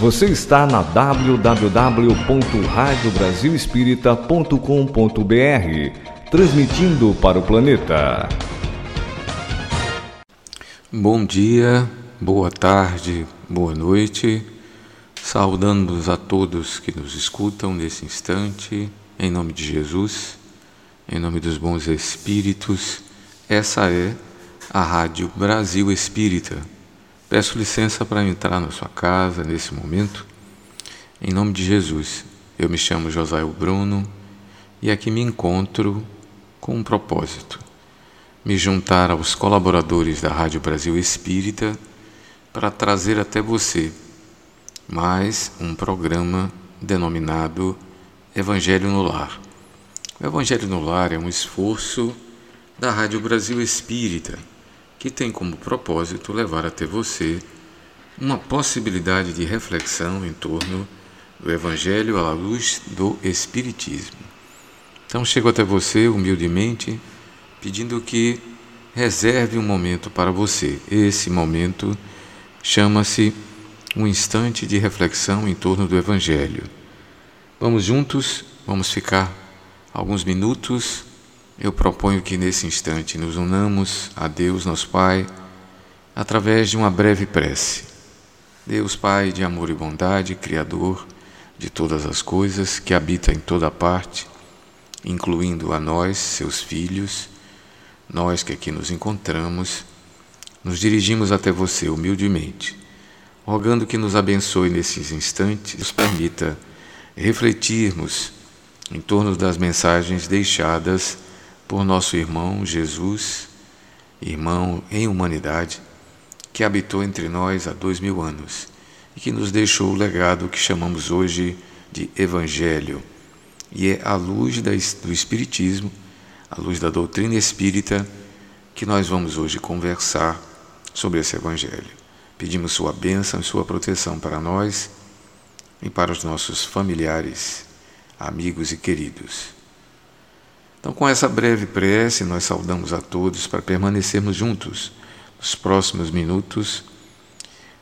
Você está na www.radiobrasilespírita.com.br, transmitindo para o planeta. Bom dia, boa tarde, boa noite. Saudando-os a todos que nos escutam nesse instante, em nome de Jesus, em nome dos bons espíritos. Essa é a Rádio Brasil Espírita Peço licença para entrar na sua casa nesse momento. Em nome de Jesus, eu me chamo Josael Bruno e aqui me encontro com um propósito: me juntar aos colaboradores da Rádio Brasil Espírita para trazer até você mais um programa denominado Evangelho no Lar. O Evangelho no Lar é um esforço da Rádio Brasil Espírita que tem como propósito levar até você uma possibilidade de reflexão em torno do Evangelho à luz do Espiritismo. Então, chego até você humildemente pedindo que reserve um momento para você. Esse momento chama-se um instante de reflexão em torno do Evangelho. Vamos juntos, vamos ficar alguns minutos eu proponho que nesse instante nos unamos a Deus, nosso Pai, através de uma breve prece. Deus Pai de amor e bondade, Criador de todas as coisas, que habita em toda parte, incluindo a nós, seus filhos, nós que aqui nos encontramos, nos dirigimos até você humildemente, rogando que nos abençoe nesses instantes, nos permita refletirmos em torno das mensagens deixadas por nosso irmão Jesus, irmão em humanidade, que habitou entre nós há dois mil anos e que nos deixou o legado que chamamos hoje de Evangelho. E é à luz do Espiritismo, à luz da doutrina espírita, que nós vamos hoje conversar sobre esse Evangelho. Pedimos Sua bênção e Sua proteção para nós e para os nossos familiares, amigos e queridos. Então, com essa breve prece, nós saudamos a todos para permanecermos juntos nos próximos minutos,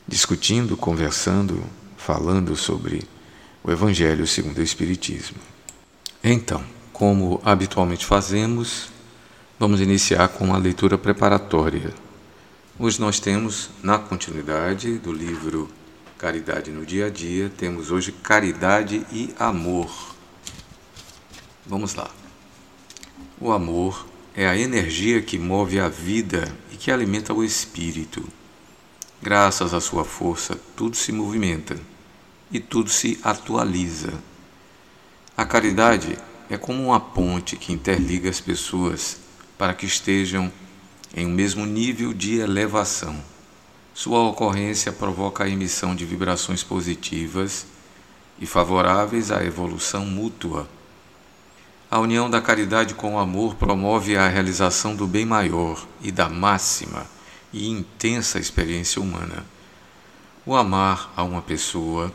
discutindo, conversando, falando sobre o Evangelho segundo o Espiritismo. Então, como habitualmente fazemos, vamos iniciar com uma leitura preparatória. Hoje nós temos, na continuidade do livro Caridade no Dia a Dia, temos hoje Caridade e Amor. Vamos lá. O amor é a energia que move a vida e que alimenta o espírito. Graças à sua força, tudo se movimenta e tudo se atualiza. A caridade é como uma ponte que interliga as pessoas para que estejam em um mesmo nível de elevação. Sua ocorrência provoca a emissão de vibrações positivas e favoráveis à evolução mútua a união da caridade com o amor promove a realização do bem maior e da máxima e intensa experiência humana. O amar a uma pessoa,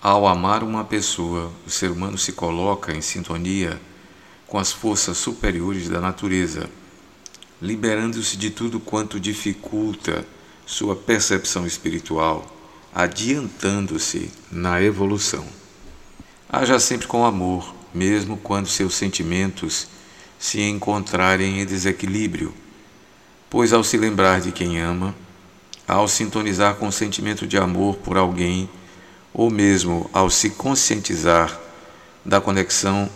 ao amar uma pessoa, o ser humano se coloca em sintonia com as forças superiores da natureza, liberando-se de tudo quanto dificulta sua percepção espiritual, adiantando-se na evolução. Haja sempre com amor mesmo quando seus sentimentos se encontrarem em desequilíbrio, pois ao se lembrar de quem ama, ao sintonizar com o sentimento de amor por alguém, ou mesmo ao se conscientizar da conexão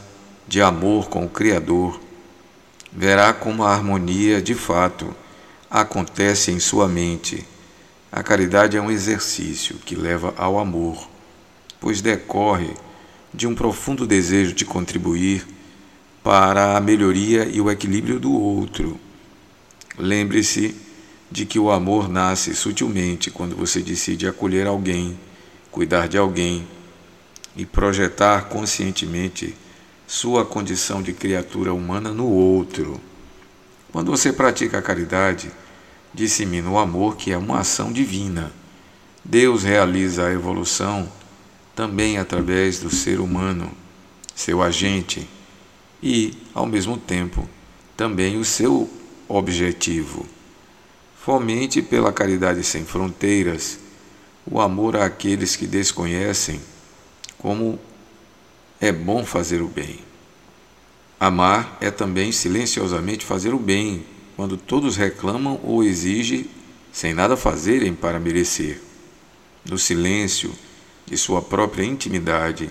de amor com o Criador, verá como a harmonia de fato acontece em sua mente. A caridade é um exercício que leva ao amor, pois decorre de um profundo desejo de contribuir para a melhoria e o equilíbrio do outro. Lembre-se de que o amor nasce sutilmente quando você decide acolher alguém, cuidar de alguém e projetar conscientemente sua condição de criatura humana no outro. Quando você pratica a caridade, dissemina o amor, que é uma ação divina. Deus realiza a evolução também através do ser humano, seu agente, e, ao mesmo tempo, também o seu objetivo. Fomente pela caridade sem fronteiras, o amor àqueles que desconhecem como é bom fazer o bem. Amar é também silenciosamente fazer o bem, quando todos reclamam ou exigem sem nada fazerem para merecer. No silêncio de sua própria intimidade,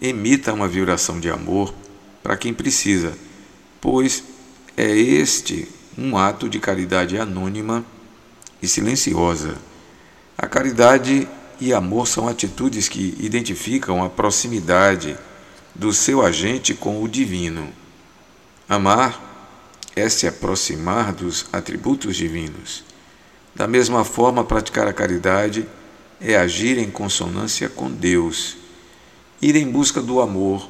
emita uma vibração de amor para quem precisa, pois é este um ato de caridade anônima e silenciosa. A caridade e amor são atitudes que identificam a proximidade do seu agente com o divino. Amar é se aproximar dos atributos divinos. Da mesma forma, praticar a caridade é agir em consonância com Deus. Ir em busca do amor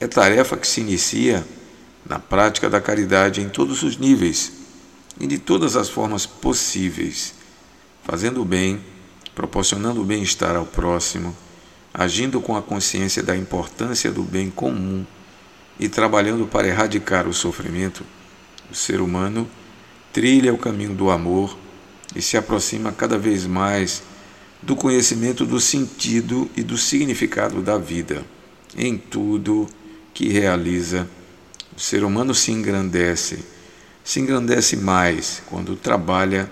é tarefa que se inicia na prática da caridade em todos os níveis e de todas as formas possíveis, fazendo o bem, proporcionando o bem-estar ao próximo agindo com a consciência da importância do bem comum e trabalhando para erradicar o sofrimento, o ser humano trilha o caminho do amor e se aproxima cada vez mais do conhecimento do sentido e do significado da vida. Em tudo que realiza, o ser humano se engrandece, se engrandece mais quando trabalha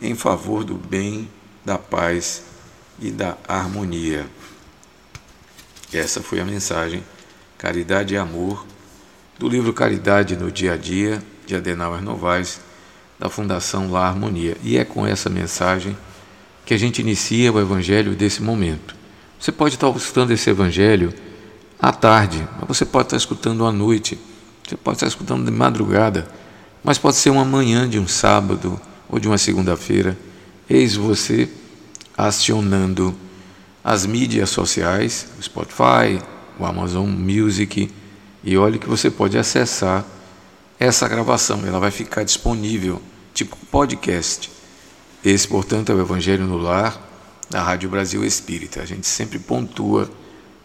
em favor do bem, da paz e da harmonia. Essa foi a mensagem Caridade e Amor do livro Caridade no Dia a Dia de Adenauer Novaes da Fundação La Harmonia. E é com essa mensagem que a gente inicia o evangelho desse momento. Você pode estar escutando esse evangelho à tarde, mas você pode estar escutando à noite, você pode estar escutando de madrugada, mas pode ser uma manhã de um sábado ou de uma segunda-feira. Eis você acionando as mídias sociais, o Spotify, o Amazon Music, e olhe que você pode acessar essa gravação, ela vai ficar disponível, tipo podcast. Esse, portanto, é o Evangelho no Lar da Rádio Brasil Espírita. A gente sempre pontua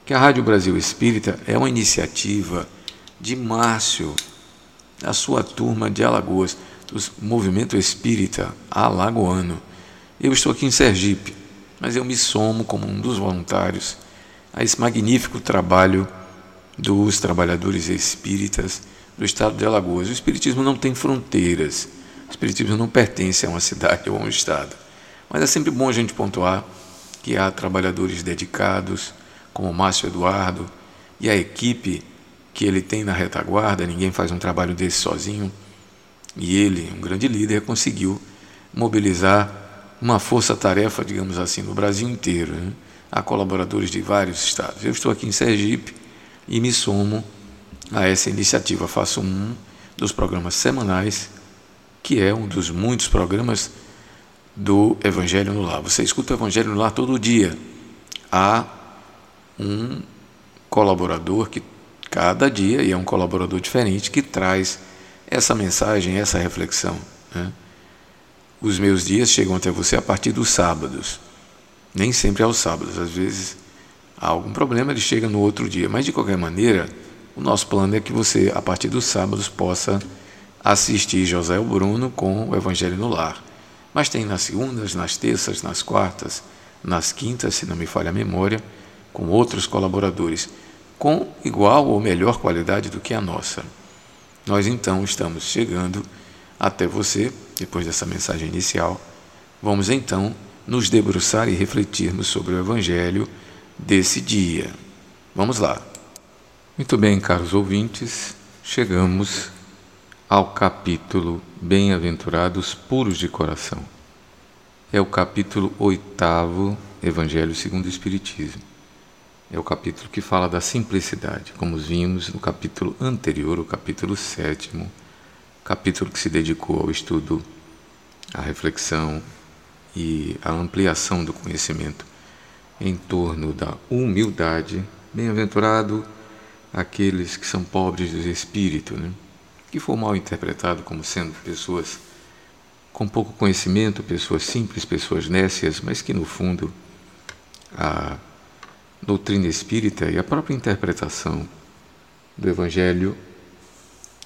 que a Rádio Brasil Espírita é uma iniciativa de Márcio, da sua turma de Alagoas, do Movimento Espírita Alagoano. Eu estou aqui em Sergipe mas eu me somo como um dos voluntários a esse magnífico trabalho dos trabalhadores espíritas do estado de Alagoas. O espiritismo não tem fronteiras, o espiritismo não pertence a uma cidade ou a um estado. Mas é sempre bom a gente pontuar que há trabalhadores dedicados, como Márcio Eduardo e a equipe que ele tem na retaguarda, ninguém faz um trabalho desse sozinho. E ele, um grande líder, conseguiu mobilizar uma força-tarefa, digamos assim, no Brasil inteiro. Né? Há colaboradores de vários estados. Eu estou aqui em Sergipe e me somo a essa iniciativa. Faço um dos programas semanais, que é um dos muitos programas do Evangelho no Lar. Você escuta o Evangelho no Lar todo dia. Há um colaborador que cada dia, e é um colaborador diferente, que traz essa mensagem, essa reflexão. Né? Os meus dias chegam até você a partir dos sábados. Nem sempre aos sábados, às vezes há algum problema, ele chega no outro dia. Mas de qualquer maneira, o nosso plano é que você, a partir dos sábados, possa assistir José Bruno com o Evangelho no Lar. Mas tem nas segundas, nas terças, nas quartas, nas quintas, se não me falha a memória, com outros colaboradores, com igual ou melhor qualidade do que a nossa. Nós então estamos chegando até você, depois dessa mensagem inicial, vamos então nos debruçar e refletirmos sobre o Evangelho desse dia. Vamos lá. Muito bem, caros ouvintes, chegamos ao capítulo Bem-aventurados puros de coração. É o capítulo oitavo, Evangelho segundo o Espiritismo. É o capítulo que fala da simplicidade, como vimos no capítulo anterior, o capítulo sétimo capítulo que se dedicou ao estudo, à reflexão e à ampliação do conhecimento em torno da humildade. Bem-aventurado aqueles que são pobres de espírito, né? Que foi mal interpretado como sendo pessoas com pouco conhecimento, pessoas simples, pessoas nécias, mas que no fundo a doutrina espírita e a própria interpretação do Evangelho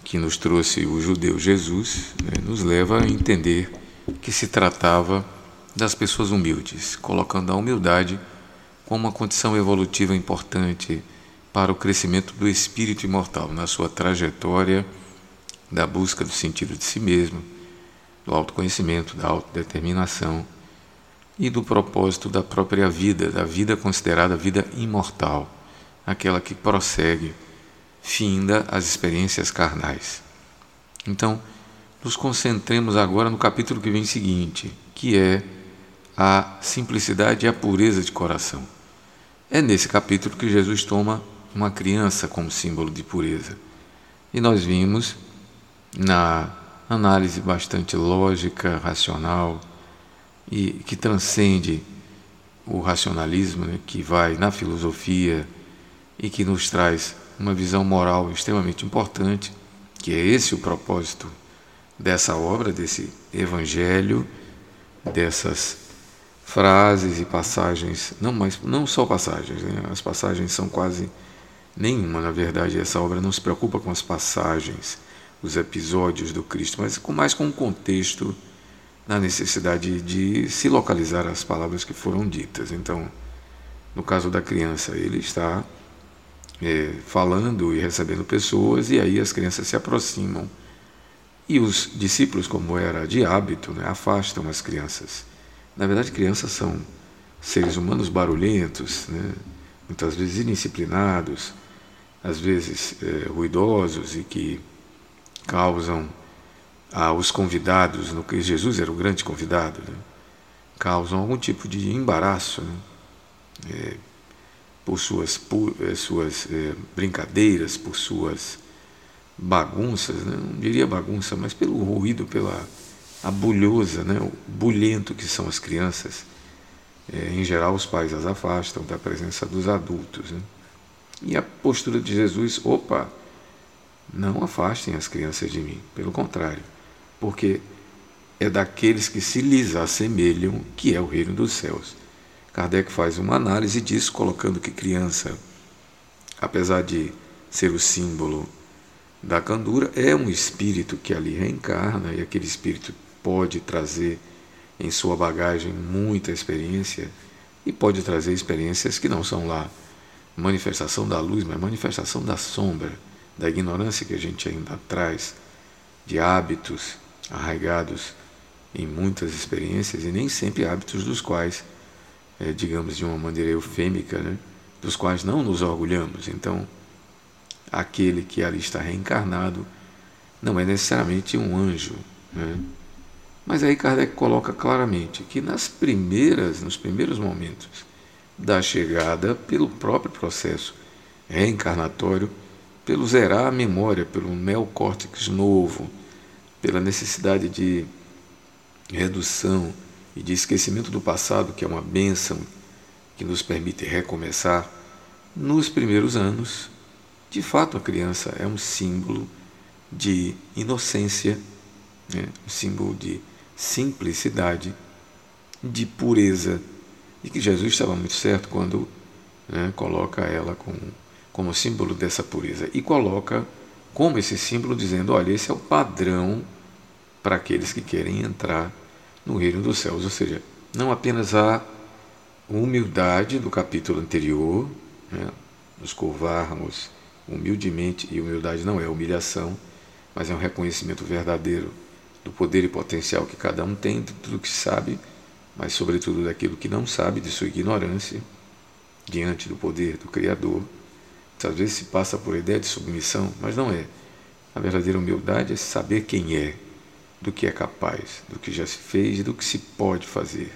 que nos trouxe o judeu Jesus, né, nos leva a entender que se tratava das pessoas humildes, colocando a humildade como uma condição evolutiva importante para o crescimento do espírito imortal na sua trajetória da busca do sentido de si mesmo, do autoconhecimento, da autodeterminação e do propósito da própria vida, da vida considerada vida imortal, aquela que prossegue, finda as experiências carnais. Então, nos concentremos agora no capítulo que vem seguinte, que é a simplicidade e a pureza de coração. É nesse capítulo que Jesus toma uma criança como símbolo de pureza. E nós vimos na análise bastante lógica, racional e que transcende o racionalismo, né, que vai na filosofia e que nos traz uma visão moral extremamente importante, que é esse o propósito dessa obra, desse evangelho, dessas frases e passagens, não mais, não só passagens, né? as passagens são quase nenhuma, na verdade, essa obra não se preocupa com as passagens, os episódios do Cristo, mas com mais com o contexto na necessidade de se localizar as palavras que foram ditas. Então, no caso da criança, ele está é, falando e recebendo pessoas, e aí as crianças se aproximam e os discípulos, como era de hábito, né, afastam as crianças. Na verdade, crianças são seres humanos barulhentos, né, muitas vezes indisciplinados, às vezes é, ruidosos e que causam aos convidados, no que Jesus era o grande convidado, né, causam algum tipo de embaraço né, é, por suas, por, é, suas é, brincadeiras, por suas bagunças, né? não diria bagunça, mas pelo ruído, pela abulhosa, né? o bulhento que são as crianças. Em geral, os pais as afastam da presença dos adultos. Né? E a postura de Jesus, opa, não afastem as crianças de mim, pelo contrário, porque é daqueles que se lhes assemelham que é o reino dos céus. Kardec faz uma análise disso, colocando que criança, apesar de ser o símbolo da candura é um espírito que ali reencarna e aquele espírito pode trazer em sua bagagem muita experiência e pode trazer experiências que não são lá manifestação da luz, mas manifestação da sombra, da ignorância que a gente ainda traz, de hábitos arraigados em muitas experiências e nem sempre hábitos dos quais, é, digamos de uma maneira eufêmica, né, dos quais não nos orgulhamos. Então, aquele que ali está reencarnado não é necessariamente um anjo. Né? Mas aí Kardec coloca claramente que nas primeiras, nos primeiros momentos da chegada, pelo próprio processo reencarnatório, pelo zerar a memória, pelo neocórtex novo, pela necessidade de redução e de esquecimento do passado, que é uma bênção que nos permite recomeçar, nos primeiros anos de fato, a criança é um símbolo de inocência, né? um símbolo de simplicidade, de pureza, e que Jesus estava muito certo quando né, coloca ela como, como símbolo dessa pureza e coloca como esse símbolo dizendo: olha, esse é o padrão para aqueles que querem entrar no reino dos céus, ou seja, não apenas a humildade do capítulo anterior, né, nos curvarmos humildemente, e humildade não é humilhação, mas é um reconhecimento verdadeiro do poder e potencial que cada um tem, de tudo que sabe, mas sobretudo daquilo que não sabe, de sua ignorância, diante do poder do Criador. Às vezes se passa por ideia de submissão, mas não é. A verdadeira humildade é saber quem é, do que é capaz, do que já se fez e do que se pode fazer,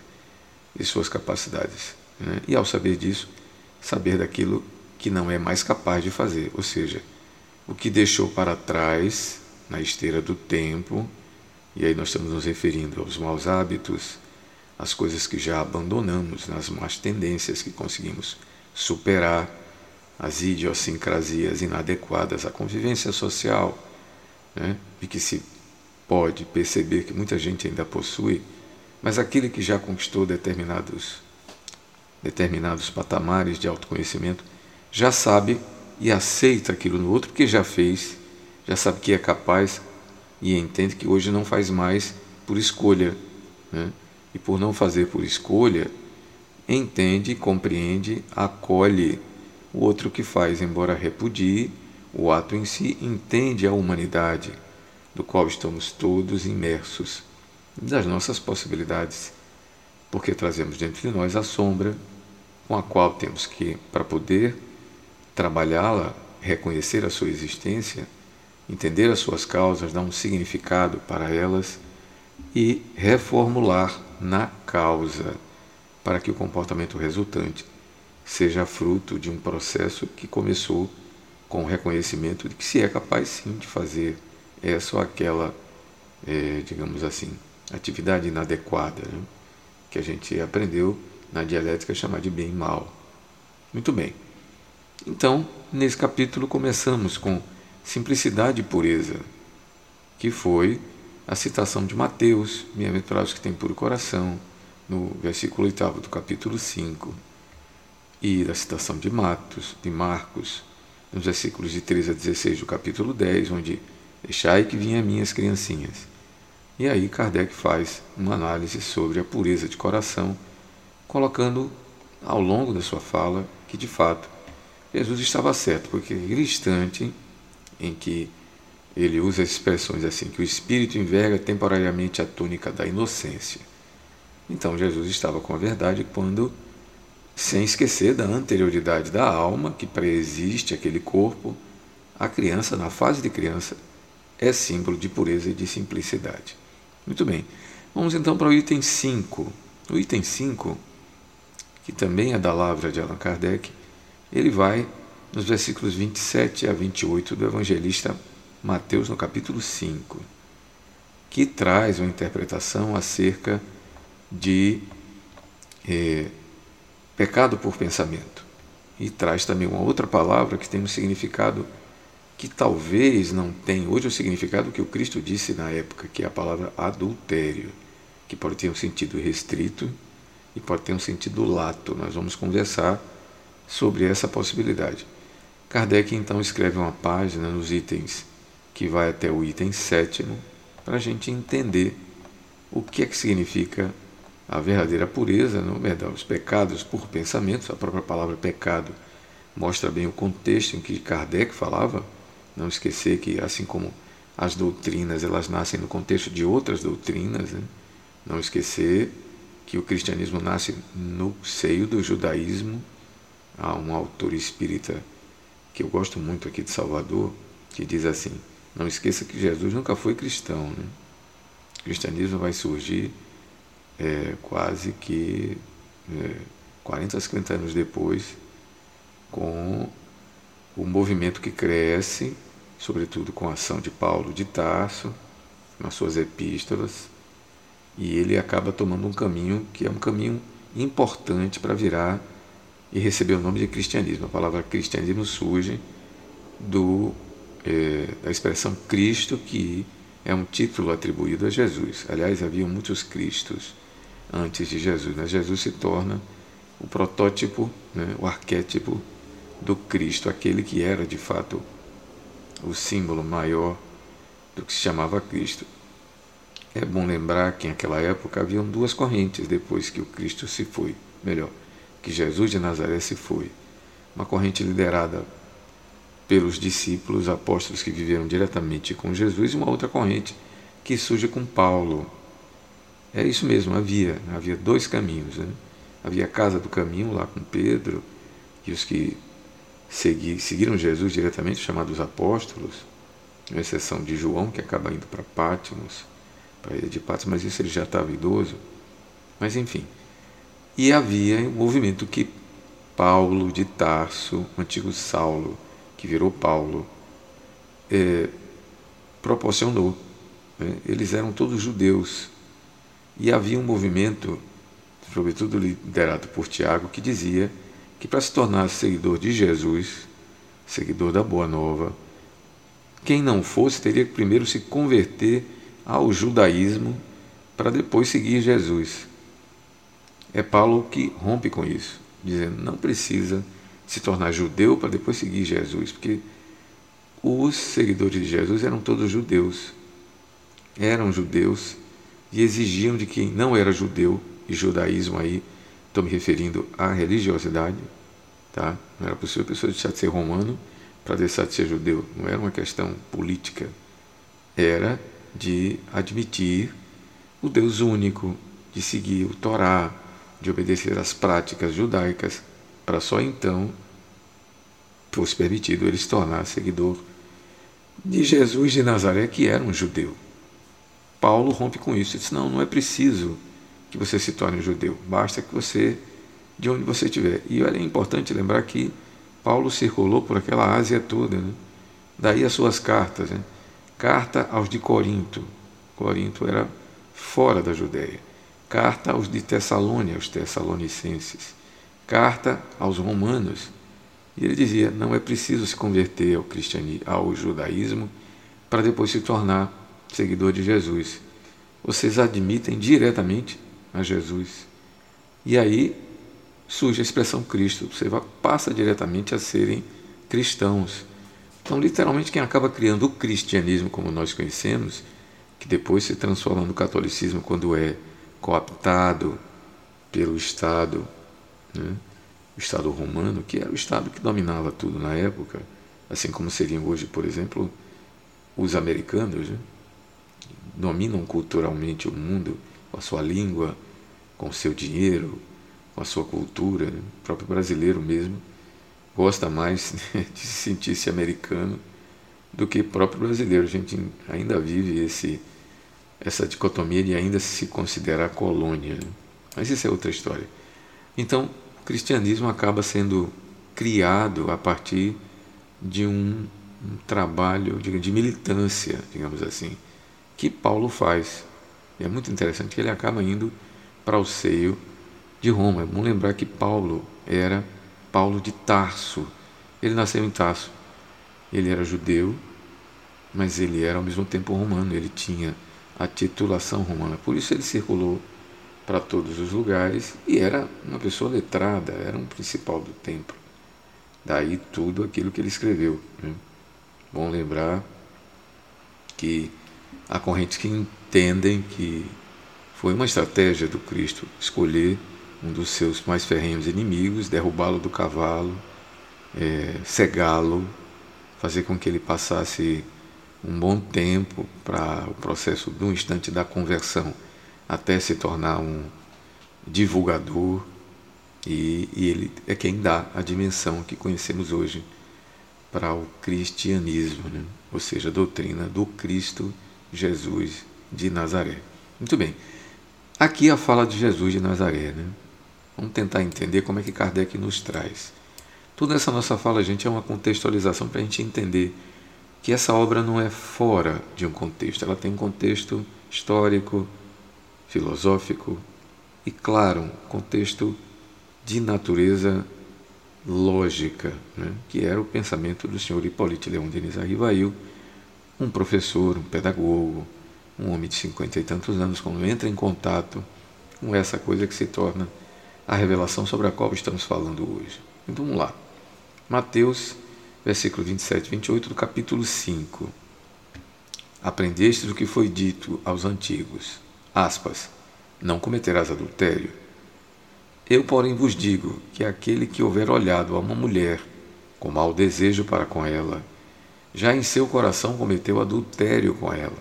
e suas capacidades. Né? E ao saber disso, saber daquilo que não é mais capaz de fazer, ou seja, o que deixou para trás na esteira do tempo, e aí nós estamos nos referindo aos maus hábitos, às coisas que já abandonamos, nas más tendências que conseguimos superar, as idiosincrasias inadequadas à convivência social, né? e que se pode perceber que muita gente ainda possui, mas aquele que já conquistou determinados, determinados patamares de autoconhecimento já sabe e aceita aquilo no outro porque já fez, já sabe que é capaz e entende que hoje não faz mais por escolha, né? e por não fazer por escolha, entende, compreende, acolhe o outro que faz, embora repudie o ato em si, entende a humanidade, do qual estamos todos imersos, das nossas possibilidades, porque trazemos dentro de nós a sombra com a qual temos que, para poder trabalhá-la, reconhecer a sua existência, entender as suas causas, dar um significado para elas e reformular na causa, para que o comportamento resultante seja fruto de um processo que começou com o reconhecimento de que se é capaz sim de fazer essa ou aquela, é, digamos assim, atividade inadequada, né? que a gente aprendeu na dialética chamar de bem e mal. Muito bem. Então, nesse capítulo começamos com simplicidade e pureza, que foi a citação de Mateus, bem-aventurados que têm puro coração, no versículo 8 do capítulo 5, e da citação de Matos, de Marcos, nos versículos de 13 a 16 do capítulo 10, onde deixai que vinha minhas criancinhas. E aí Kardec faz uma análise sobre a pureza de coração, colocando ao longo da sua fala que de fato Jesus estava certo, porque aquele instante em que ele usa expressões assim, que o espírito enverga temporariamente a túnica da inocência. Então Jesus estava com a verdade quando, sem esquecer da anterioridade da alma que preexiste aquele corpo, a criança, na fase de criança, é símbolo de pureza e de simplicidade. Muito bem, vamos então para o item 5. O item 5, que também é da Lavra de Allan Kardec, ele vai nos versículos 27 a 28 do evangelista Mateus, no capítulo 5, que traz uma interpretação acerca de eh, pecado por pensamento. E traz também uma outra palavra que tem um significado que talvez não tenha hoje o significado que o Cristo disse na época, que é a palavra adultério, que pode ter um sentido restrito e pode ter um sentido lato. Nós vamos conversar sobre essa possibilidade. Kardec então escreve uma página nos itens que vai até o item sétimo para a gente entender o que é que significa a verdadeira pureza, não verdade, os pecados por pensamentos, a própria palavra pecado mostra bem o contexto em que Kardec falava, não esquecer que assim como as doutrinas elas nascem no contexto de outras doutrinas, né? não esquecer que o cristianismo nasce no seio do judaísmo, há um autor espírita que eu gosto muito aqui de Salvador, que diz assim: não esqueça que Jesus nunca foi cristão. Né? O cristianismo vai surgir é, quase que é, 40, 50 anos depois, com o movimento que cresce, sobretudo com a ação de Paulo de Tarso, nas suas epístolas, e ele acaba tomando um caminho que é um caminho importante para virar e recebeu o nome de cristianismo. A palavra cristianismo surge do, é, da expressão Cristo, que é um título atribuído a Jesus. Aliás, havia muitos Cristos antes de Jesus. Né? Jesus se torna o protótipo, né? o arquétipo do Cristo, aquele que era de fato o símbolo maior do que se chamava Cristo. É bom lembrar que naquela época haviam duas correntes depois que o Cristo se foi. Melhor, que Jesus de Nazaré se foi. Uma corrente liderada pelos discípulos, apóstolos que viveram diretamente com Jesus, e uma outra corrente que surge com Paulo. É isso mesmo, havia, havia dois caminhos. Né? Havia a casa do caminho lá com Pedro e os que segui, seguiram Jesus diretamente, chamados apóstolos, com exceção de João, que acaba indo para Pátimos, para a ilha de Pátimos, mas isso ele já estava idoso. Mas enfim, e havia um movimento que Paulo de Tarso, o antigo Saulo, que virou Paulo, é, proporcionou. Né? Eles eram todos judeus. E havia um movimento, sobretudo liderado por Tiago, que dizia que para se tornar seguidor de Jesus, seguidor da Boa Nova, quem não fosse teria que primeiro se converter ao judaísmo para depois seguir Jesus. É Paulo que rompe com isso, dizendo não precisa se tornar judeu para depois seguir Jesus, porque os seguidores de Jesus eram todos judeus. Eram judeus e exigiam de quem não era judeu, e judaísmo aí, estou me referindo à religiosidade, tá? não era possível a pessoa deixar de ser romano para deixar de ser judeu, não era uma questão política, era de admitir o Deus único, de seguir o Torá, de obedecer às práticas judaicas, para só então fosse permitido ele se tornar seguidor de Jesus de Nazaré, que era um judeu. Paulo rompe com isso. Ele diz: Não, não é preciso que você se torne judeu, basta que você, de onde você estiver. E olha, é importante lembrar que Paulo circulou por aquela Ásia toda, né? daí as suas cartas. Né? Carta aos de Corinto. Corinto era fora da Judéia. Carta aos de Tessalônia, aos tessalonicenses. Carta aos romanos. E ele dizia: não é preciso se converter ao cristianismo, ao judaísmo, para depois se tornar seguidor de Jesus. Vocês admitem diretamente a Jesus. E aí surge a expressão Cristo. Você passa diretamente a serem cristãos. Então, literalmente, quem acaba criando o cristianismo como nós conhecemos, que depois se transforma no catolicismo quando é cooptado pelo Estado, né? o Estado romano, que era o Estado que dominava tudo na época, assim como seriam hoje, por exemplo, os americanos, né? Dominam culturalmente o mundo com a sua língua, com o seu dinheiro, com a sua cultura. Né? O próprio brasileiro mesmo gosta mais de se sentir-se americano do que o próprio brasileiro. A gente ainda vive esse, essa dicotomia de ainda se considerar colônia. Né? Mas isso é outra história. Então, o cristianismo acaba sendo criado a partir de um, um trabalho de, de militância, digamos assim, que Paulo faz. E é muito interessante que ele acaba indo para o seio de Roma. É bom lembrar que Paulo era Paulo de Tarso. Ele nasceu em Tarso. Ele era judeu, mas ele era ao mesmo tempo romano. Ele tinha a titulação romana. Por isso ele circulou para todos os lugares e era uma pessoa letrada, era um principal do templo. Daí tudo aquilo que ele escreveu. Né? Bom lembrar que há correntes que entendem que foi uma estratégia do Cristo escolher um dos seus mais ferrenhos inimigos, derrubá-lo do cavalo, é, cegá-lo, fazer com que ele passasse um bom tempo para o processo do instante da conversão até se tornar um divulgador e, e ele é quem dá a dimensão que conhecemos hoje para o cristianismo, né? ou seja, a doutrina do Cristo Jesus de Nazaré. Muito bem. Aqui a fala de Jesus de Nazaré, né? Vamos tentar entender como é que Kardec nos traz. Toda essa nossa fala, gente, é uma contextualização para a gente entender que essa obra não é fora de um contexto, ela tem um contexto histórico, filosófico e, claro, um contexto de natureza lógica, né? que era o pensamento do senhor Hipólito Leão Denis Arrivail, um professor, um pedagogo, um homem de cinquenta e tantos anos, quando entra em contato com essa coisa que se torna a revelação sobre a qual estamos falando hoje. Então vamos lá. Mateus, versículo 27 e 28 do capítulo 5. Aprendeste do que foi dito aos antigos. Aspas. Não cometerás adultério. Eu, porém, vos digo que aquele que houver olhado a uma mulher com mau desejo para com ela, já em seu coração cometeu adultério com ela.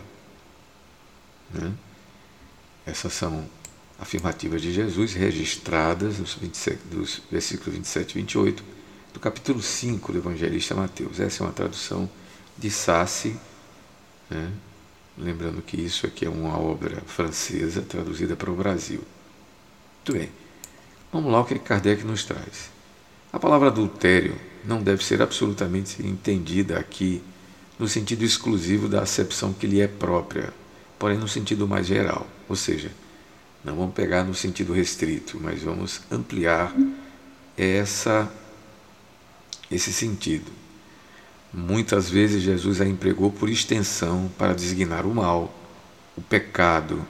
Né? Essas são afirmativas de Jesus registradas nos 27, dos versículos 27 e 28 do capítulo 5 do evangelista Mateus. Essa é uma tradução de Sassi, né? lembrando que isso aqui é uma obra francesa traduzida para o Brasil. Muito bem, vamos lá o que Kardec nos traz. A palavra adultério não deve ser absolutamente entendida aqui no sentido exclusivo da acepção que lhe é própria, porém no sentido mais geral, ou seja, não vamos pegar no sentido restrito, mas vamos ampliar essa esse sentido. Muitas vezes Jesus a empregou por extensão para designar o mal, o pecado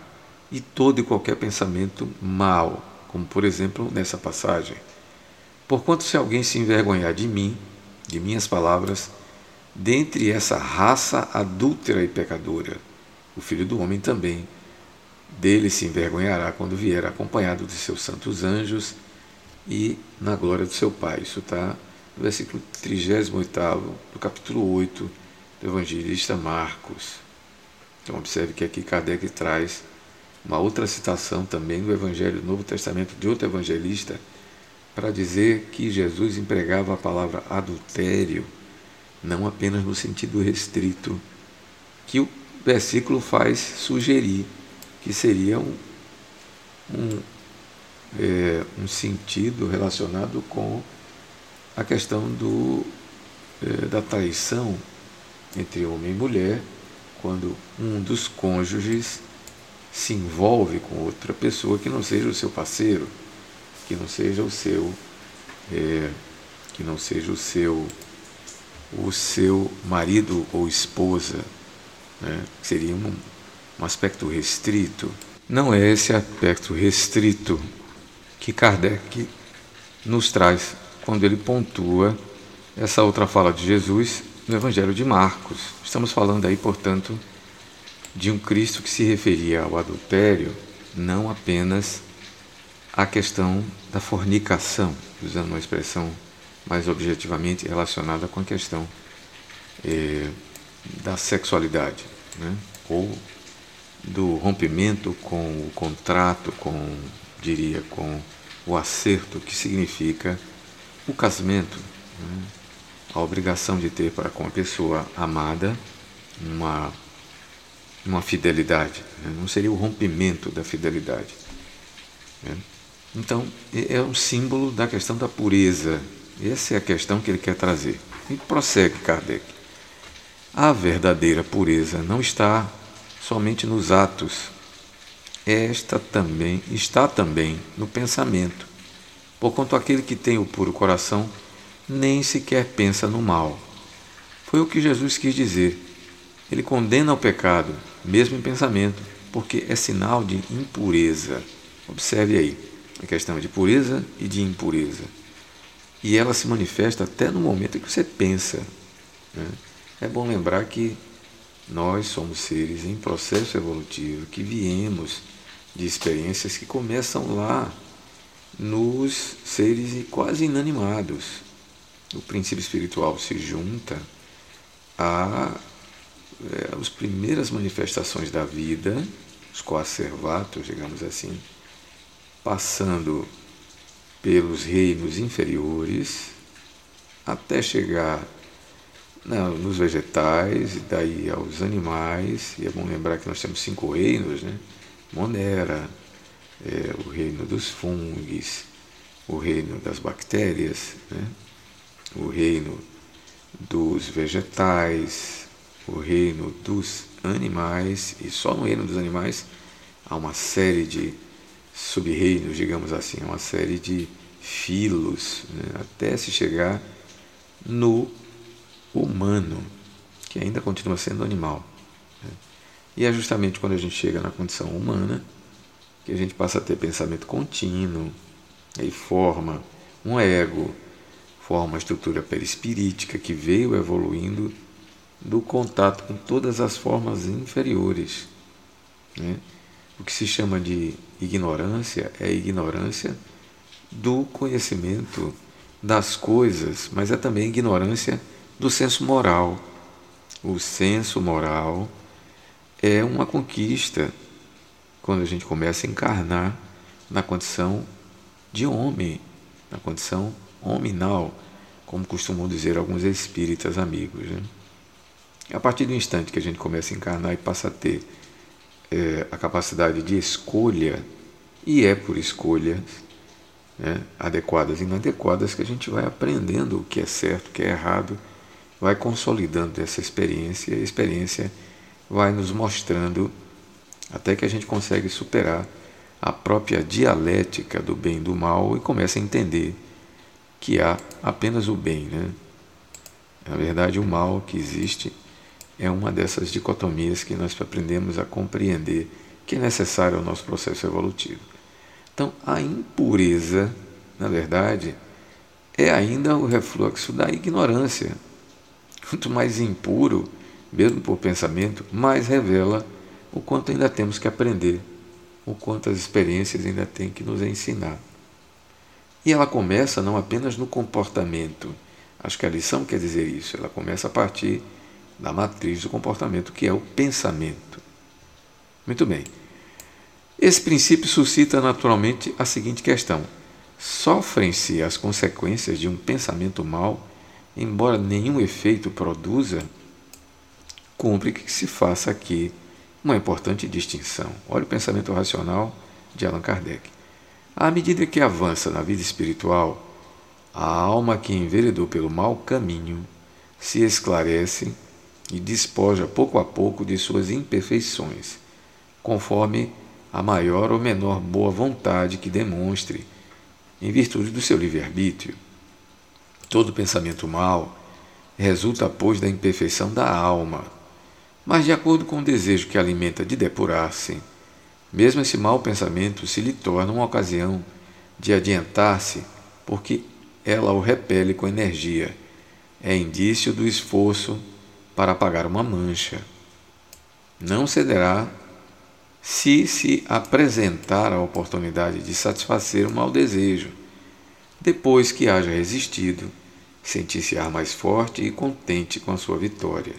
e todo e qualquer pensamento mal, como por exemplo nessa passagem. Porquanto se alguém se envergonhar de mim, de minhas palavras, dentre essa raça adúltera e pecadora, o Filho do Homem também dele se envergonhará quando vier acompanhado de seus santos anjos e na glória do seu Pai. Isso está no versículo 38 do capítulo 8 do evangelista Marcos. Então observe que aqui Kardec traz uma outra citação também do Evangelho do Novo Testamento de outro evangelista para dizer que Jesus empregava a palavra adultério não apenas no sentido restrito que o versículo faz sugerir que seria um, um, é, um sentido relacionado com a questão do, é, da traição entre homem e mulher, quando um dos cônjuges se envolve com outra pessoa que não seja o seu parceiro, que não seja o seu, é, que não seja o seu, o seu marido ou esposa, né? seria um, um aspecto restrito. Não é esse aspecto restrito que Kardec nos traz quando ele pontua essa outra fala de Jesus no Evangelho de Marcos. Estamos falando aí, portanto, de um Cristo que se referia ao adultério, não apenas à questão da fornicação, usando uma expressão mais objetivamente relacionada com a questão eh, da sexualidade, né? ou do rompimento com o contrato, com, diria, com o acerto que significa o casamento, né? a obrigação de ter para com a pessoa amada uma uma fidelidade, né? não seria o rompimento da fidelidade. Né? Então, é um símbolo da questão da pureza. Essa é a questão que ele quer trazer. E prossegue Kardec. A verdadeira pureza não está somente nos atos. Esta também está também no pensamento. Porquanto aquele que tem o puro coração nem sequer pensa no mal. Foi o que Jesus quis dizer. Ele condena o pecado, mesmo em pensamento, porque é sinal de impureza. Observe aí a questão de pureza e de impureza. E ela se manifesta até no momento em que você pensa. Né? É bom lembrar que nós somos seres em processo evolutivo, que viemos de experiências que começam lá nos seres quase inanimados. O princípio espiritual se junta a é, as primeiras manifestações da vida, os coacervatos, digamos assim, passando pelos reinos inferiores até chegar não, nos vegetais e daí aos animais. E é bom lembrar que nós temos cinco reinos, né? Monera, é, o reino dos fungos, o reino das bactérias, né? o reino dos vegetais, o reino dos animais, e só no reino dos animais há uma série de sub-reinos, digamos assim, uma série de filos, né, até se chegar no humano, que ainda continua sendo animal. Né. E é justamente quando a gente chega na condição humana que a gente passa a ter pensamento contínuo, aí forma um ego, forma uma estrutura perispirítica que veio evoluindo do contato com todas as formas inferiores. Né? O que se chama de ignorância é ignorância do conhecimento das coisas, mas é também ignorância do senso moral. O senso moral é uma conquista quando a gente começa a encarnar na condição de homem, na condição hominal, como costumam dizer alguns espíritas amigos. Né? A partir do instante que a gente começa a encarnar e passa a ter é, a capacidade de escolha, e é por escolhas né, adequadas e inadequadas que a gente vai aprendendo o que é certo, o que é errado, vai consolidando essa experiência e a experiência vai nos mostrando até que a gente consegue superar a própria dialética do bem e do mal e começa a entender que há apenas o bem. Né? Na verdade, o mal que existe é uma dessas dicotomias que nós aprendemos a compreender que é necessário ao nosso processo evolutivo. Então, a impureza, na verdade, é ainda o refluxo da ignorância. Quanto mais impuro, mesmo por pensamento, mais revela o quanto ainda temos que aprender o quanto as experiências ainda têm que nos ensinar. E ela começa não apenas no comportamento. Acho que a lição quer dizer isso. Ela começa a partir da matriz do comportamento, que é o pensamento. Muito bem. Esse princípio suscita naturalmente a seguinte questão: sofrem-se as consequências de um pensamento mau, embora nenhum efeito produza? Cumpre que se faça aqui uma importante distinção. Olha o pensamento racional de Allan Kardec. À medida que avança na vida espiritual, a alma que enveredou pelo mau caminho se esclarece e despoja pouco a pouco de suas imperfeições, conforme a maior ou menor boa vontade que demonstre, em virtude do seu livre-arbítrio. Todo pensamento mau resulta, pois, da imperfeição da alma, mas de acordo com o desejo que alimenta de depurar-se, mesmo esse mau pensamento se lhe torna uma ocasião de adiantar-se, porque ela o repele com energia. É indício do esforço para apagar uma mancha. Não cederá se se apresentar a oportunidade de satisfazer o mau desejo. Depois que haja resistido, sentir-se-á mais forte e contente com a sua vitória.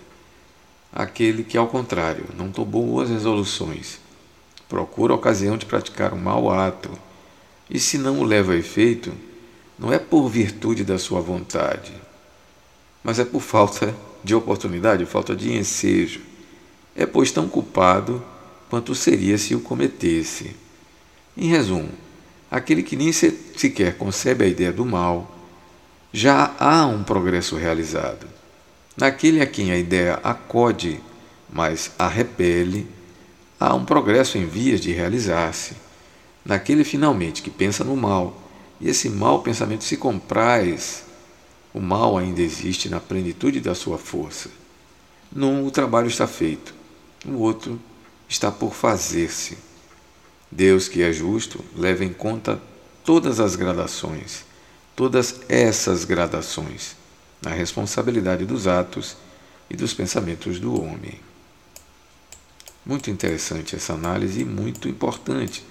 Aquele que, ao contrário, não tomou boas resoluções, procura a ocasião de praticar um mau ato, e se não o leva a efeito, não é por virtude da sua vontade, mas é por falta de oportunidade, falta de ensejo. É pois tão culpado quanto seria se o cometesse. Em resumo, aquele que nem sequer concebe a ideia do mal, já há um progresso realizado. Naquele a quem a ideia acode, mas a repele, há um progresso em vias de realizar-se. Naquele finalmente que pensa no mal, e esse mau pensamento se compraz, o mal ainda existe na plenitude da sua força. Num o trabalho está feito, no outro está por fazer-se. Deus, que é justo, leva em conta todas as gradações, todas essas gradações, na responsabilidade dos atos e dos pensamentos do homem. Muito interessante essa análise e muito importante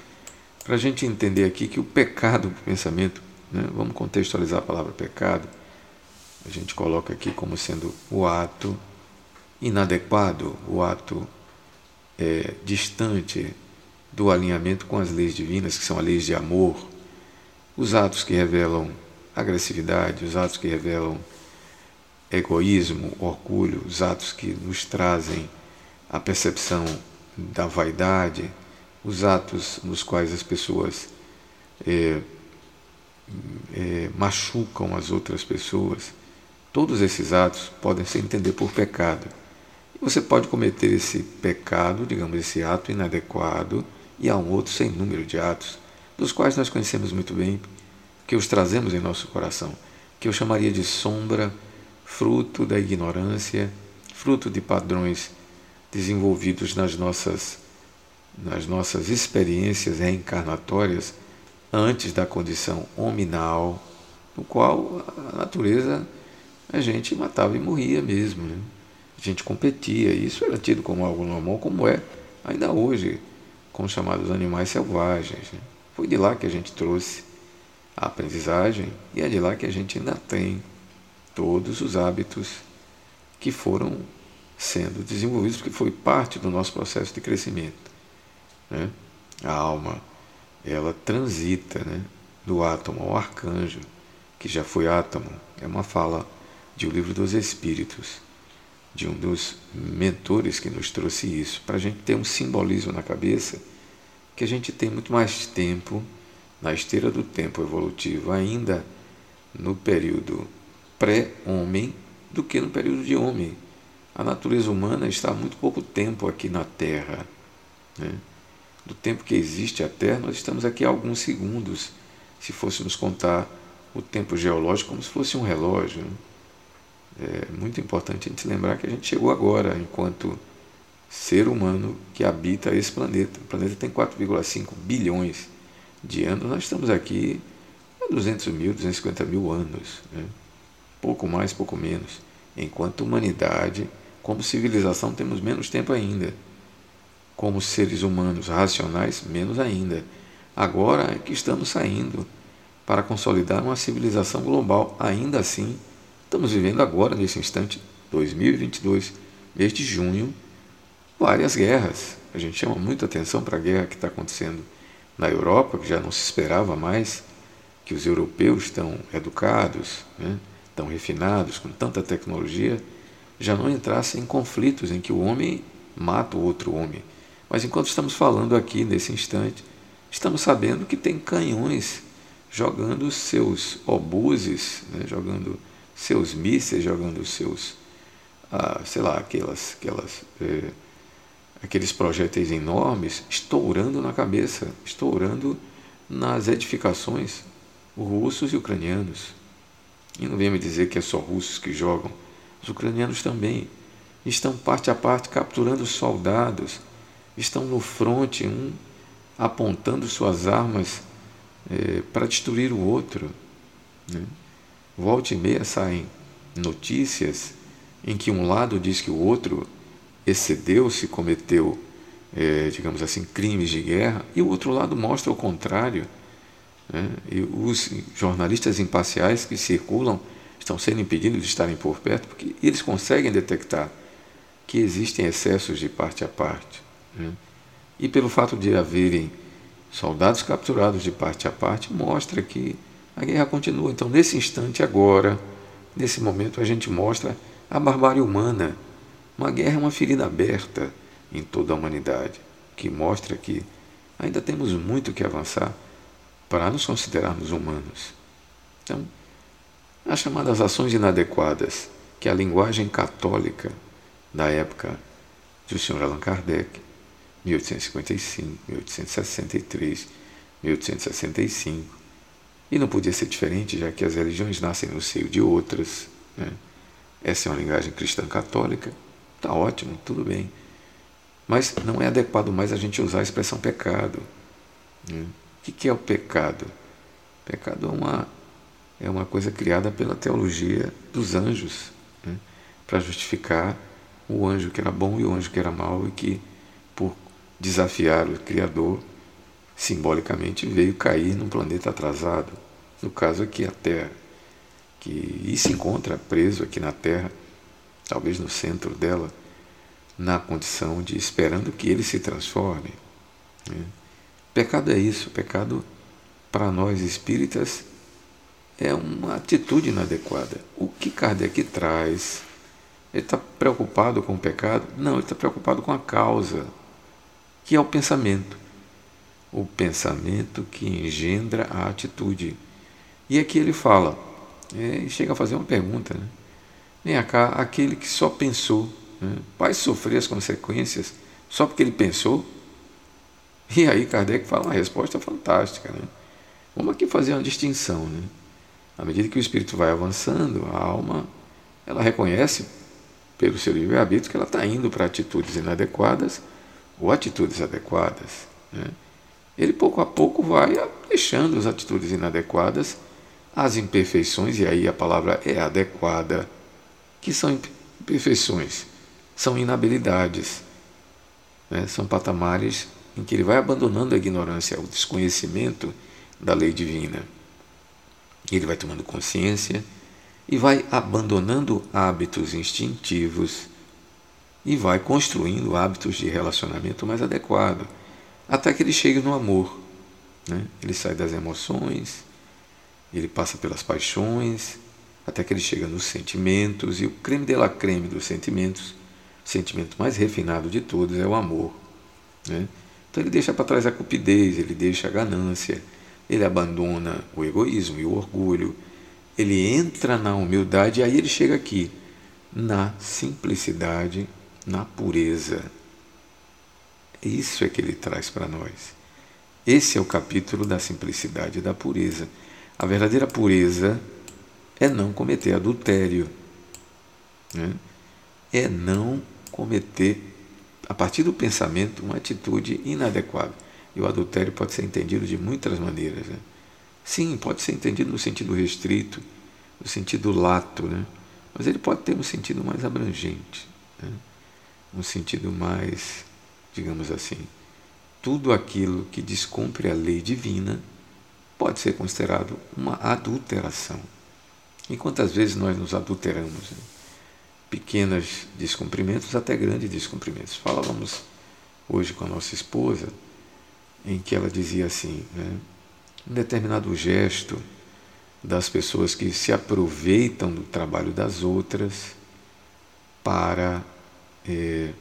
para a gente entender aqui que o pecado do pensamento, né, vamos contextualizar a palavra pecado, a gente coloca aqui como sendo o ato inadequado, o ato é, distante do alinhamento com as leis divinas, que são as leis de amor, os atos que revelam agressividade, os atos que revelam egoísmo, orgulho, os atos que nos trazem a percepção da vaidade, os atos nos quais as pessoas é, é, machucam as outras pessoas, todos esses atos podem ser entendidos por pecado. Você pode cometer esse pecado, digamos, esse ato inadequado, e há um outro sem número de atos, dos quais nós conhecemos muito bem, que os trazemos em nosso coração, que eu chamaria de sombra, fruto da ignorância, fruto de padrões desenvolvidos nas nossas, nas nossas experiências reencarnatórias antes da condição hominal, no qual a natureza a gente matava e morria mesmo. Né? A gente competia, e isso era tido como algo normal, como é ainda hoje com os chamados animais selvagens. Né? Foi de lá que a gente trouxe a aprendizagem e é de lá que a gente ainda tem todos os hábitos que foram sendo desenvolvidos, porque foi parte do nosso processo de crescimento. Né? A alma, ela transita né? do átomo ao arcanjo, que já foi átomo. É uma fala de O Livro dos Espíritos, de um dos mentores que nos trouxe isso, para a gente ter um simbolismo na cabeça que a gente tem muito mais tempo na esteira do tempo evolutivo, ainda no período pré-homem, do que no período de homem. A natureza humana está há muito pouco tempo aqui na Terra. Né? Do tempo que existe a Terra, nós estamos aqui há alguns segundos, se fôssemos contar o tempo geológico como se fosse um relógio. Né? É muito importante a gente lembrar que a gente chegou agora, enquanto ser humano que habita esse planeta. O planeta tem 4,5 bilhões de anos, nós estamos aqui há 200 mil, 250 mil anos. Né? Pouco mais, pouco menos. Enquanto humanidade como civilização temos menos tempo ainda. como seres humanos racionais, menos ainda. Agora é que estamos saindo para consolidar uma civilização global. Ainda assim, estamos vivendo agora, nesse instante, 2022, mês de junho, várias guerras. A gente chama muita atenção para a guerra que está acontecendo na Europa, que já não se esperava mais que os europeus estão educados, né, tão refinados, com tanta tecnologia, já não entrassem em conflitos em que o homem mata o outro homem. Mas enquanto estamos falando aqui nesse instante, estamos sabendo que tem canhões jogando seus obuses, né, jogando seus mísseis, jogando seus, ah, sei lá, aquelas, aquelas, é, aqueles projéteis enormes, estourando na cabeça, estourando nas edificações russos e ucranianos. E não venha me dizer que é só russos que jogam. Os ucranianos também estão parte a parte capturando soldados, estão no fronte, um apontando suas armas é, para destruir o outro. Né? Volte e meia saem notícias em que um lado diz que o outro excedeu-se, cometeu, é, digamos assim, crimes de guerra, e o outro lado mostra o contrário. Né? E os jornalistas imparciais que circulam estão sendo impedidos de estarem por perto, porque eles conseguem detectar que existem excessos de parte a parte. Né? E pelo fato de haverem soldados capturados de parte a parte, mostra que a guerra continua. Então, nesse instante, agora, nesse momento, a gente mostra a barbárie humana. Uma guerra é uma ferida aberta em toda a humanidade, que mostra que ainda temos muito que avançar para nos considerarmos humanos. Então, as chamadas ações inadequadas que a linguagem católica da época do Sr. Allan Kardec, 1855, 1863, 1865, e não podia ser diferente, já que as religiões nascem no seio de outras. Né? Essa é uma linguagem cristã católica, está ótimo, tudo bem. Mas não é adequado mais a gente usar a expressão pecado. Né? O que é o pecado? Pecado é uma, é uma coisa criada pela teologia dos anjos, né? para justificar o anjo que era bom e o anjo que era mau, e que, por desafiar o Criador, simbolicamente veio cair num planeta atrasado. No caso aqui, a Terra, que se encontra preso aqui na Terra, talvez no centro dela, na condição de esperando que ele se transforme. Né? Pecado é isso, pecado para nós espíritas é uma atitude inadequada. O que Kardec traz, ele está preocupado com o pecado? Não, ele está preocupado com a causa, que é o pensamento. O pensamento que engendra a atitude. E aqui ele fala, é, chega a fazer uma pergunta, né? Vem cá, aquele que só pensou, né? vai sofrer as consequências só porque ele pensou? E aí Kardec fala uma resposta fantástica. Né? Vamos aqui fazer uma distinção. Né? À medida que o espírito vai avançando, a alma ela reconhece pelo seu livre-arbítrio que ela está indo para atitudes inadequadas ou atitudes adequadas. Né? Ele pouco a pouco vai deixando as atitudes inadequadas, as imperfeições, e aí a palavra é adequada, que são imperfeições, são inabilidades, né? são patamares em que ele vai abandonando a ignorância, o desconhecimento da lei divina. Ele vai tomando consciência e vai abandonando hábitos instintivos e vai construindo hábitos de relacionamento mais adequado, até que ele chegue no amor. Né? Ele sai das emoções, ele passa pelas paixões, até que ele chega nos sentimentos, e o creme de la creme dos sentimentos, o sentimento mais refinado de todos é o amor. Né? Então ele deixa para trás a cupidez, ele deixa a ganância, ele abandona o egoísmo e o orgulho, ele entra na humildade e aí ele chega aqui, na simplicidade, na pureza. Isso é que ele traz para nós. Esse é o capítulo da simplicidade e da pureza. A verdadeira pureza é não cometer adultério, né? é não cometer a partir do pensamento, uma atitude inadequada. E o adultério pode ser entendido de muitas maneiras. Né? Sim, pode ser entendido no sentido restrito, no sentido lato, né? mas ele pode ter um sentido mais abrangente, né? um sentido mais digamos assim. Tudo aquilo que descumpre a lei divina pode ser considerado uma adulteração. E quantas vezes nós nos adulteramos? Né? Pequenos descumprimentos até grandes descumprimentos. Falávamos hoje com a nossa esposa, em que ela dizia assim, né? um determinado gesto das pessoas que se aproveitam do trabalho das outras para é,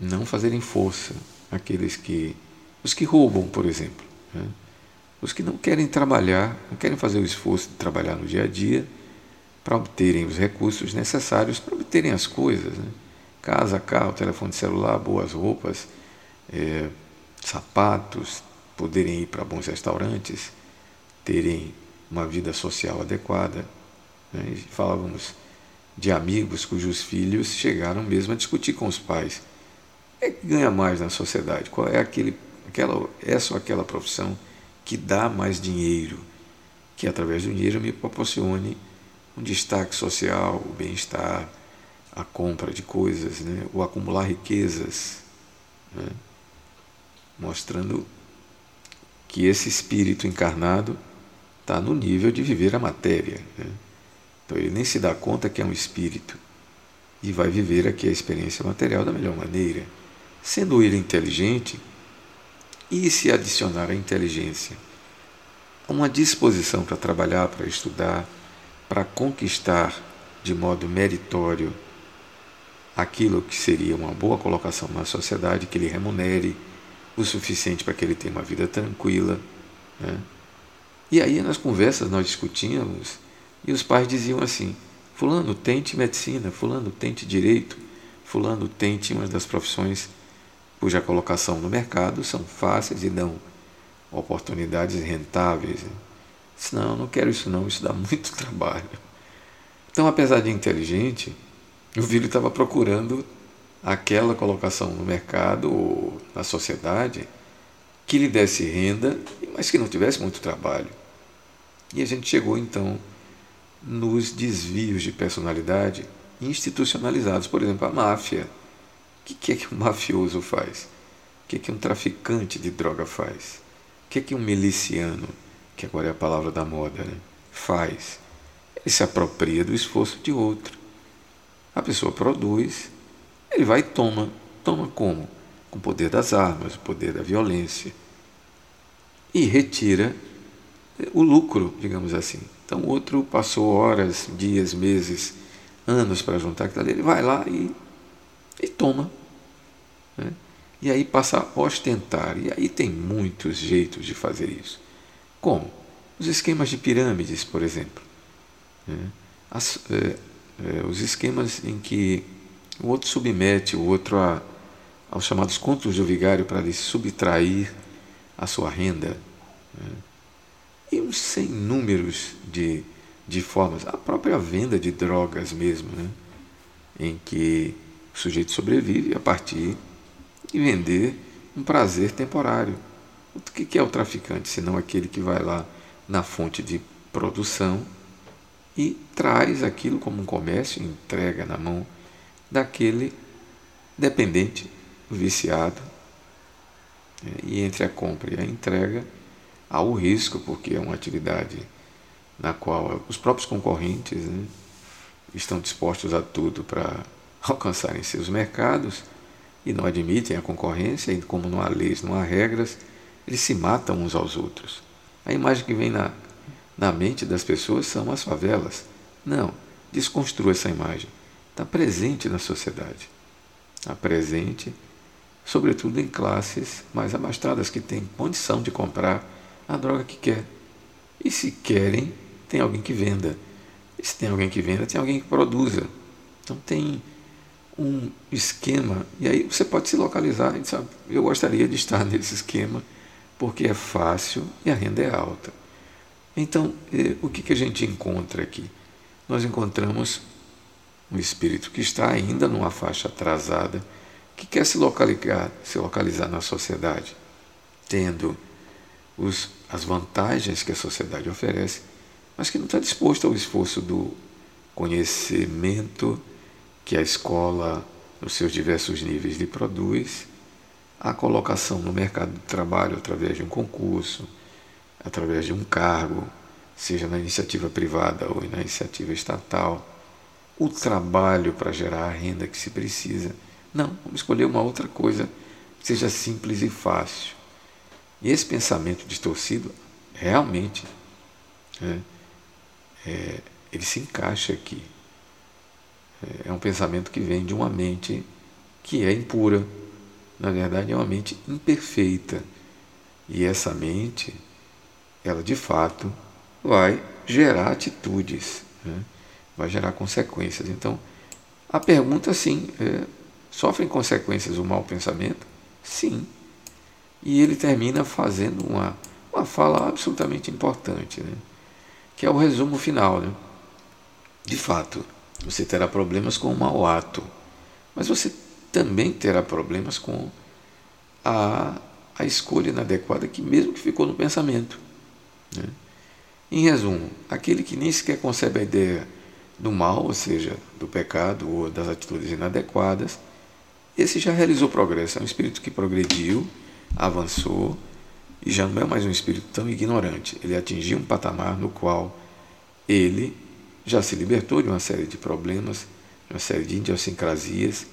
não fazerem força, aqueles que os que roubam, por exemplo, né? Os que não querem trabalhar, não querem fazer o esforço de trabalhar no dia a dia para obterem os recursos necessários para obterem as coisas, né? casa, carro, telefone celular, boas roupas, é, sapatos, poderem ir para bons restaurantes, terem uma vida social adequada. Né? Falávamos de amigos cujos filhos chegaram mesmo a discutir com os pais. É que ganha mais na sociedade? Qual é aquele, aquela, essa ou aquela profissão que dá mais dinheiro, que através do dinheiro me proporcione um destaque social, o bem-estar, a compra de coisas, né? o acumular riquezas, né? mostrando que esse espírito encarnado está no nível de viver a matéria. Né? Então ele nem se dá conta que é um espírito e vai viver aqui a experiência material da melhor maneira. Sendo ele inteligente, e se adicionar à inteligência uma disposição para trabalhar, para estudar, para conquistar de modo meritório aquilo que seria uma boa colocação na sociedade, que lhe remunere o suficiente para que ele tenha uma vida tranquila. Né? E aí nas conversas nós discutíamos e os pais diziam assim: Fulano, tente medicina, Fulano, tente direito, Fulano, tente uma das profissões cuja colocação no mercado são fáceis e dão oportunidades rentáveis. Não, não quero isso não, isso dá muito trabalho. Então, apesar de inteligente, o filho estava procurando aquela colocação no mercado ou na sociedade que lhe desse renda, mas que não tivesse muito trabalho. E a gente chegou então nos desvios de personalidade institucionalizados, por exemplo, a máfia. O que é que um mafioso faz? O que é que um traficante de droga faz? O que é que um miliciano, que agora é a palavra da moda, né, faz? Ele se apropria do esforço de outro. A pessoa produz, ele vai e toma. Toma como? Com o poder das armas, o poder da violência. E retira o lucro, digamos assim. Então outro passou horas, dias, meses, anos para juntar aquilo ali, ele vai lá e, e toma. Né? E aí passa a ostentar. E aí tem muitos jeitos de fazer isso. Como? Os esquemas de pirâmides, por exemplo. Né? As, é, é, os esquemas em que o outro submete o outro a, aos chamados contos do vigário para lhe subtrair a sua renda. Né? E uns sem números de, de formas. A própria venda de drogas mesmo, né? em que o sujeito sobrevive a partir de vender um prazer temporário. O que é o traficante, senão aquele que vai lá na fonte de produção e traz aquilo como um comércio, entrega na mão daquele dependente, viciado. Né? E entre a compra e a entrega há o risco, porque é uma atividade na qual os próprios concorrentes né, estão dispostos a tudo para alcançarem seus mercados e não admitem a concorrência, e como não há leis, não há regras, eles se matam uns aos outros. A imagem que vem na, na mente das pessoas são as favelas. Não, desconstrua essa imagem. Está presente na sociedade. Está presente, sobretudo em classes mais abastadas que têm condição de comprar a droga que quer. E se querem, tem alguém que venda. E se tem alguém que venda, tem alguém que produza. Então tem um esquema, e aí você pode se localizar, sabe, eu gostaria de estar nesse esquema, porque é fácil e a renda é alta. Então, eh, o que, que a gente encontra aqui? Nós encontramos um espírito que está ainda numa faixa atrasada, que quer se localizar, se localizar na sociedade, tendo os, as vantagens que a sociedade oferece, mas que não está disposto ao esforço do conhecimento que a escola, nos seus diversos níveis, lhe produz, a colocação no mercado de trabalho através de um concurso, através de um cargo, seja na iniciativa privada ou na iniciativa estatal, o trabalho para gerar a renda que se precisa. Não, vamos escolher uma outra coisa que seja simples e fácil. E esse pensamento distorcido, realmente, é, é, ele se encaixa aqui. É, um pensamento que vem de uma mente que é impura. Na verdade, é uma mente imperfeita. E essa mente, ela de fato vai gerar atitudes, né? vai gerar consequências. Então, a pergunta, sim, é, sofrem consequências o mau pensamento? Sim. E ele termina fazendo uma, uma fala absolutamente importante, né? que é o resumo final. Né? De fato, você terá problemas com o mau ato, mas você também terá problemas com a, a escolha inadequada que mesmo que ficou no pensamento. Né? Em resumo, aquele que nem sequer concebe a ideia do mal, ou seja, do pecado ou das atitudes inadequadas, esse já realizou progresso, é um espírito que progrediu, avançou e já não é mais um espírito tão ignorante. Ele atingiu um patamar no qual ele já se libertou de uma série de problemas, de uma série de idiosincrasias,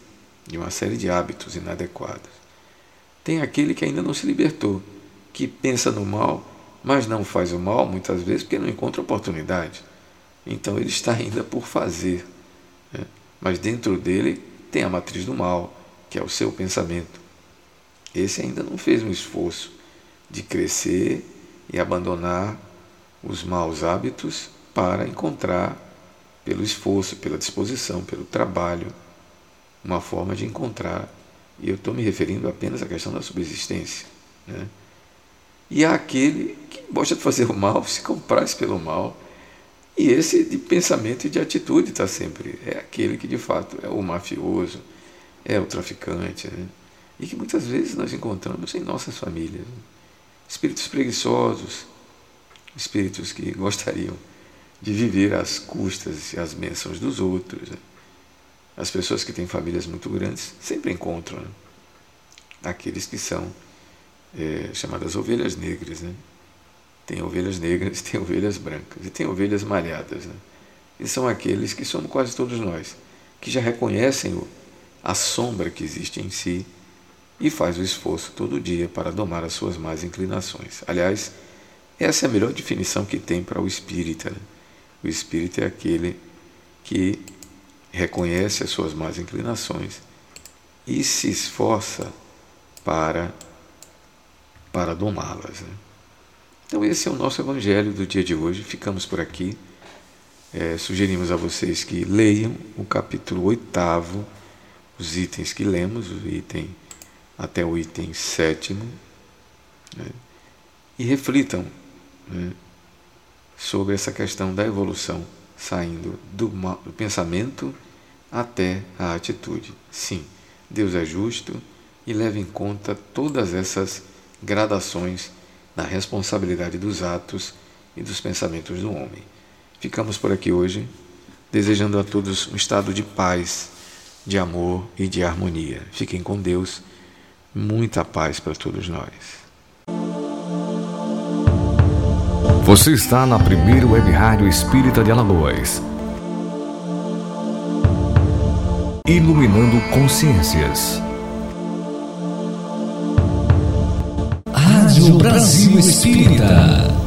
de uma série de hábitos inadequados. Tem aquele que ainda não se libertou, que pensa no mal, mas não faz o mal muitas vezes porque não encontra oportunidade. Então ele está ainda por fazer. Né? Mas dentro dele tem a matriz do mal, que é o seu pensamento. Esse ainda não fez um esforço de crescer e abandonar os maus hábitos para encontrar, pelo esforço, pela disposição, pelo trabalho, uma forma de encontrar. E eu estou me referindo apenas à questão da subsistência. Né? E há aquele que gosta de fazer o mal, se compraz pelo mal. E esse de pensamento e de atitude está sempre. É aquele que de fato é o mafioso, é o traficante. Né? E que muitas vezes nós encontramos em nossas famílias. Né? Espíritos preguiçosos, espíritos que gostariam de viver às custas e às bênçãos dos outros. Né? As pessoas que têm famílias muito grandes sempre encontram né? aqueles que são é, chamadas ovelhas negras. Né? Tem ovelhas negras, tem ovelhas brancas e tem ovelhas malhadas. Né? E são aqueles que somos quase todos nós, que já reconhecem a sombra que existe em si e faz o esforço todo dia para domar as suas más inclinações. Aliás, essa é a melhor definição que tem para o espírita. Né? O espírita é aquele que reconhece as suas más inclinações e se esforça para para domá-las. Né? Então esse é o nosso evangelho do dia de hoje. Ficamos por aqui. É, sugerimos a vocês que leiam o capítulo oitavo, os itens que lemos, o item até o item sétimo, né? e reflitam né? Sobre essa questão da evolução saindo do, pensamento até a atitude. Sim, Deus é justo e leva em conta todas essas gradações na responsabilidade dos atos e dos pensamentos do homem. Ficamos por aqui hoje, desejando a todos um estado de paz, de amor e de harmonia. Fiquem com Deus, muita paz para todos nós. Você está na primeira web rádio espírita de Alagoas. Iluminando consciências. Rádio Brasil Espírita.